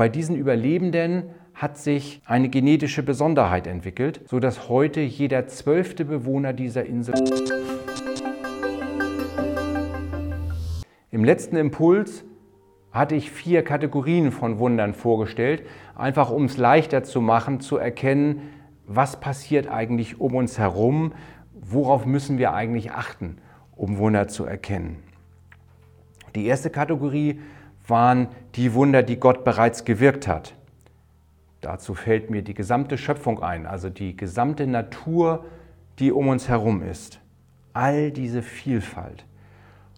Bei diesen Überlebenden hat sich eine genetische Besonderheit entwickelt, sodass heute jeder zwölfte Bewohner dieser Insel Im letzten Impuls hatte ich vier Kategorien von Wundern vorgestellt, einfach um es leichter zu machen, zu erkennen, was passiert eigentlich um uns herum, worauf müssen wir eigentlich achten, um Wunder zu erkennen. Die erste Kategorie waren die Wunder, die Gott bereits gewirkt hat. Dazu fällt mir die gesamte Schöpfung ein, also die gesamte Natur, die um uns herum ist. All diese Vielfalt.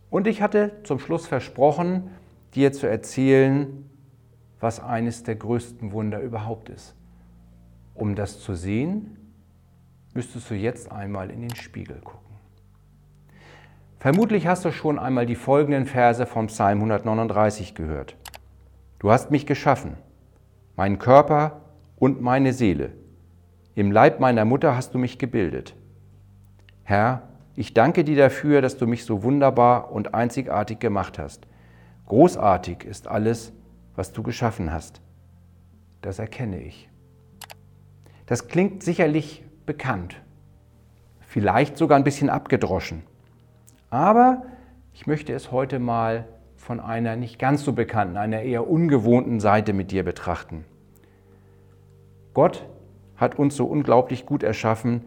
Und ich hatte zum Schluss versprochen, dir zu erzählen, was eines der größten Wunder überhaupt ist. Um das zu sehen, müsstest du jetzt einmal in den Spiegel gucken. Vermutlich hast du schon einmal die folgenden Verse vom Psalm 139 gehört. Du hast mich geschaffen, meinen Körper und meine Seele. Im Leib meiner Mutter hast du mich gebildet. Herr, ich danke dir dafür, dass du mich so wunderbar und einzigartig gemacht hast. Großartig ist alles, was du geschaffen hast. Das erkenne ich. Das klingt sicherlich bekannt, vielleicht sogar ein bisschen abgedroschen. Aber ich möchte es heute mal von einer nicht ganz so bekannten, einer eher ungewohnten Seite mit dir betrachten. Gott hat uns so unglaublich gut erschaffen,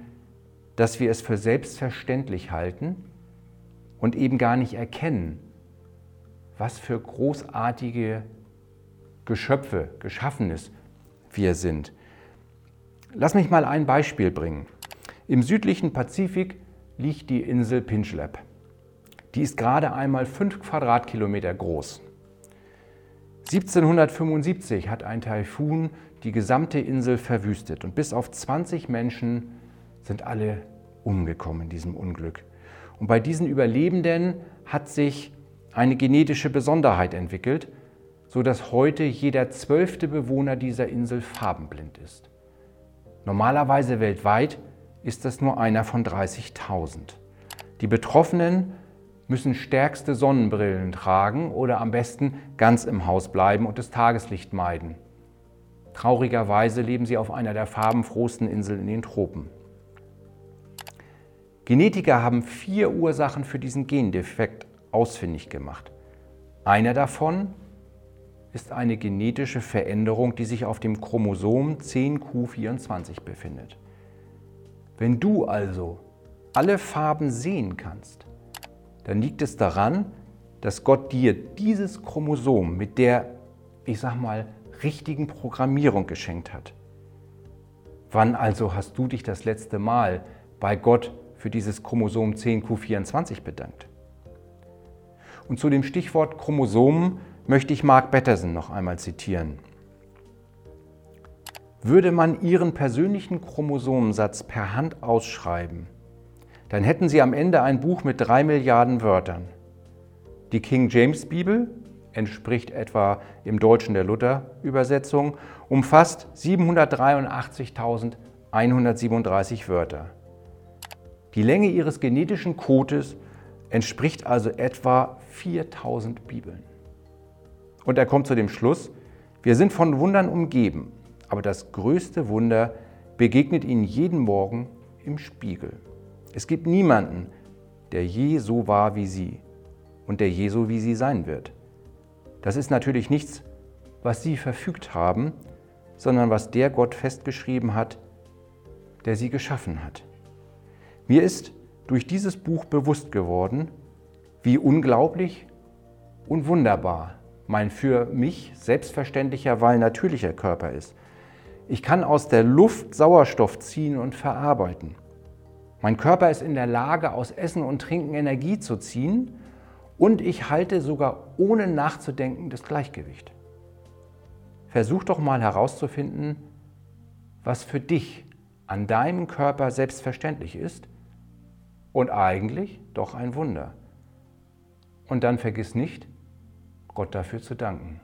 dass wir es für selbstverständlich halten und eben gar nicht erkennen, was für großartige Geschöpfe, Geschaffenes wir sind. Lass mich mal ein Beispiel bringen. Im südlichen Pazifik liegt die Insel Pinchlep. Die ist gerade einmal fünf Quadratkilometer groß. 1775 hat ein Taifun die gesamte Insel verwüstet und bis auf 20 Menschen sind alle umgekommen in diesem Unglück. Und bei diesen Überlebenden hat sich eine genetische Besonderheit entwickelt, sodass heute jeder zwölfte Bewohner dieser Insel farbenblind ist. Normalerweise weltweit ist das nur einer von 30.000. Die Betroffenen müssen stärkste Sonnenbrillen tragen oder am besten ganz im Haus bleiben und das Tageslicht meiden. Traurigerweise leben sie auf einer der farbenfrohsten Inseln in den Tropen. Genetiker haben vier Ursachen für diesen Gendefekt ausfindig gemacht. Einer davon ist eine genetische Veränderung, die sich auf dem Chromosom 10q24 befindet. Wenn du also alle Farben sehen kannst, dann liegt es daran, dass Gott dir dieses Chromosom mit der, ich sag mal, richtigen Programmierung geschenkt hat. Wann also hast du dich das letzte Mal bei Gott für dieses Chromosom 10q24 bedankt? Und zu dem Stichwort Chromosomen möchte ich Mark Batterson noch einmal zitieren. Würde man Ihren persönlichen Chromosomensatz per Hand ausschreiben, dann hätten Sie am Ende ein Buch mit drei Milliarden Wörtern. Die King James Bibel entspricht etwa im Deutschen der Luther-Übersetzung, umfasst 783.137 Wörter. Die Länge Ihres genetischen Codes entspricht also etwa 4000 Bibeln. Und er kommt zu dem Schluss, wir sind von Wundern umgeben, aber das größte Wunder begegnet Ihnen jeden Morgen im Spiegel. Es gibt niemanden, der je so war wie sie und der je so wie sie sein wird. Das ist natürlich nichts, was sie verfügt haben, sondern was der Gott festgeschrieben hat, der sie geschaffen hat. Mir ist durch dieses Buch bewusst geworden, wie unglaublich und wunderbar mein für mich selbstverständlicherweise natürlicher Körper ist. Ich kann aus der Luft Sauerstoff ziehen und verarbeiten. Mein Körper ist in der Lage, aus Essen und Trinken Energie zu ziehen und ich halte sogar ohne nachzudenken das Gleichgewicht. Versuch doch mal herauszufinden, was für dich an deinem Körper selbstverständlich ist und eigentlich doch ein Wunder. Und dann vergiss nicht, Gott dafür zu danken.